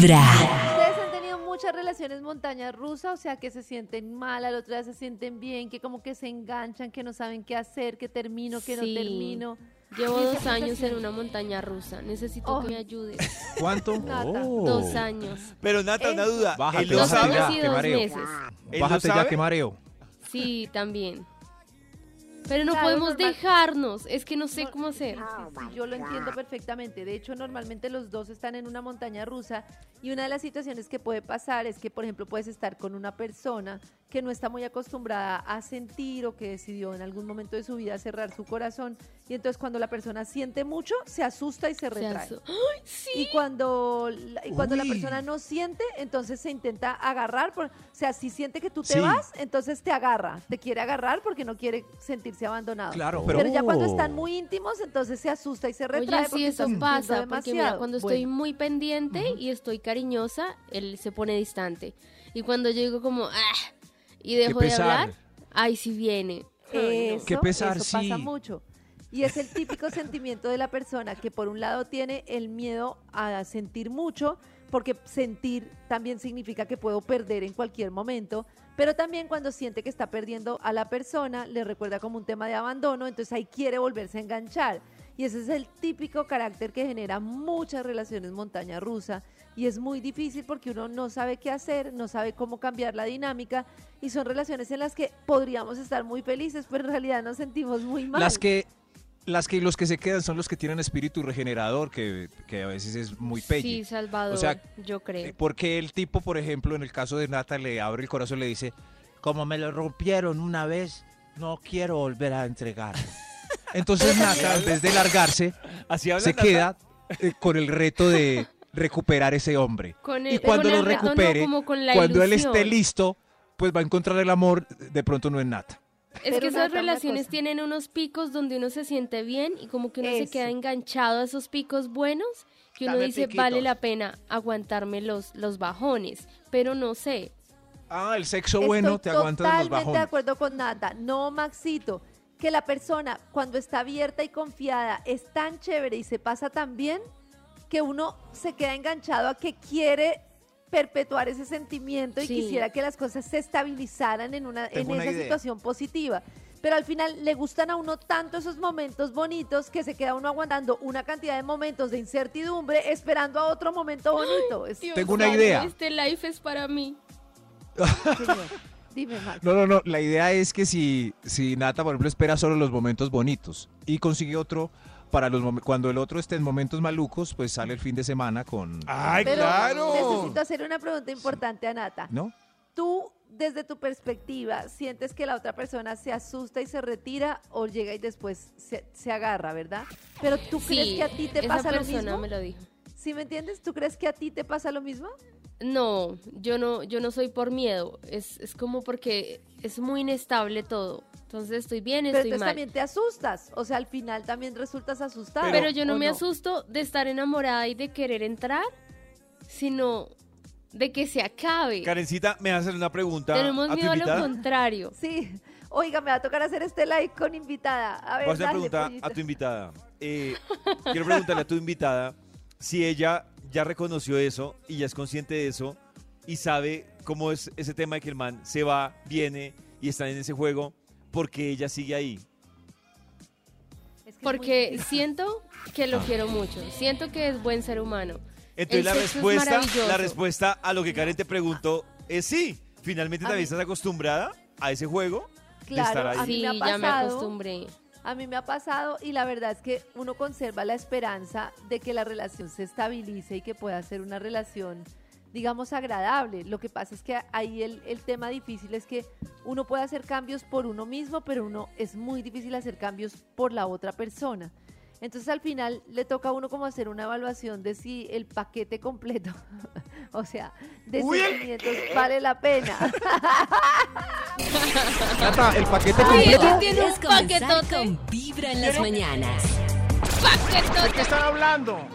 Vibra. Ustedes han tenido muchas relaciones montaña rusa, o sea, que se sienten mal, al otro día se sienten bien, que como que se enganchan, que no saben qué hacer, que termino, que no termino. Llevo dos años en una montaña rusa. Necesito Oh. que me ayudes. ¿Cuánto? Nata. Oh. Dos años. Pero Nata, una duda. Bájate, ¿Él lo Dos bájate sabe? ya, años y qué dos mareo. meses. ¿Él lo Bájate ya, que mareo. Sí, también. Pero no Claro, podemos normal. dejarnos. Es que no sé No, cómo hacer. Yo lo entiendo perfectamente. De hecho, normalmente los dos están en una montaña rusa y una de las situaciones que puede pasar es que, por ejemplo, puedes estar con una persona que no está muy acostumbrada a sentir o que decidió en algún momento de su vida cerrar su corazón y entonces cuando la persona siente mucho, se asusta y se Se retrae. aso- ¡Ay, sí! Y cuando, y cuando la persona no siente, entonces se intenta agarrar. Por, o sea, si siente que tú te Sí. vas, entonces te agarra. Te quiere agarrar porque no quiere sentirse abandonado. Claro, Pero, pero... ya cuando están muy íntimos, entonces se asusta y se retrae. Oye, sí, eso pasa, porque mira, demasiado. cuando estoy Bueno, muy pendiente y estoy cariñosa, él se pone distante. Y cuando yo digo como, ah, y dejo de hablar, ay, sí viene. Eso, Qué pesar, eso pasa sí. mucho. Y es el típico sentimiento de la persona que por un lado tiene el miedo a sentir mucho, porque sentir también significa que puedo perder en cualquier momento, pero también cuando siente que está perdiendo a la persona, le recuerda como un tema de abandono, entonces ahí quiere volverse a enganchar. Y ese es el típico carácter que genera muchas relaciones montaña rusa y es muy difícil porque uno no sabe qué hacer, no sabe cómo cambiar la dinámica y son relaciones en las que podríamos estar muy felices, pero en realidad nos sentimos muy mal. Las que, las que los que se quedan son los que tienen espíritu regenerador, que, que a veces es muy pelli. Sí, Salvador, O sea, yo creo. Eh, Porque el tipo, por ejemplo, en el caso de Nata, le abre el corazón y le dice, como me lo rompieron una vez, no quiero volver a entregar. Entonces Nata, en vez de largarse, Así habla se Nata? queda eh, con el reto de recuperar ese hombre. Con Y cuando con lo el reto, no, recupere, cuando él esté listo, pues va a encontrar el amor, de pronto no en Nata. Es Pero que esas relaciones tienen unos picos donde uno se siente bien y como que uno se queda enganchado a esos picos buenos que uno Dame dice piquitos. vale la pena aguantarme los, los bajones, pero no sé. Ah, el sexo Estoy bueno te aguanta los totalmente de bajones. acuerdo con Nata. No, Maxito, que la persona cuando está abierta y confiada es tan chévere y se pasa tan bien que uno se queda enganchado a que quiere perpetuar ese sentimiento y Sí. quisiera que las cosas se estabilizaran en una en una esa idea. situación positiva. Pero al final le gustan a uno tanto esos momentos bonitos que se queda uno aguantando una cantidad de momentos de incertidumbre esperando a otro momento bonito. Dios Tengo una idea. Este life es para mí. dime, Max. No, no, no. La idea es que si, si Nata, por ejemplo, espera solo los momentos bonitos y consigue otro para los cuando el otro esté en momentos malucos, pues sale el fin de semana con... ¡Ay, Pero claro! necesito hacer una pregunta importante a Nata. ¿No? ¿Tú, desde tu perspectiva, sientes que la otra persona se asusta y se retira o llega y después se, se agarra, verdad? Pero tú crees que a ti te esa pasa lo persona mismo? me lo dijo. ¿Sí me entiendes? ¿Tú crees que a ti te pasa lo mismo? No, yo no, yo no soy por miedo. Es, es como porque es muy inestable todo. Entonces estoy bien, Pero estoy entonces mal. también te asustas. O sea, al final también resultas asustado. Pero yo no ¿o me asusto de estar enamorada y de querer entrar, sino de que se acabe. Karencita, me hace una pregunta Tenemos a tu miedo a lo invitada. contrario. Sí. Oiga, me va a tocar hacer este live con invitada. A ver, Voy a hacer una dale, pregunta a tu invitada. Eh, quiero preguntarle a tu invitada si ella ya reconoció eso y ya es consciente de eso y sabe cómo es ese tema de que el man se va, viene y está en ese juego porque ella sigue ahí. Porque siento que lo quiero mucho. Siento que es buen ser humano. Entonces El la respuesta, la respuesta a lo que Karen te preguntó es sí. Finalmente también estás acostumbrada a ese juego de estar Claro, ahí. a mí Sí, me ha ya me acostumbré. A mí me ha pasado y la verdad es que uno conserva la esperanza de que la relación se estabilice y que pueda ser una relación, digamos, agradable. Lo que pasa es que ahí el, el tema difícil es que uno puede hacer cambios por uno mismo, pero uno es muy difícil hacer cambios por la otra persona. Entonces al final le toca a uno como hacer una evaluación de si el paquete completo, o sea, de sentimientos vale la pena. Nata, el paquete Ay, completo. tiene un paquetote. con Vibra en las mañanas. Paquetote. están hablando?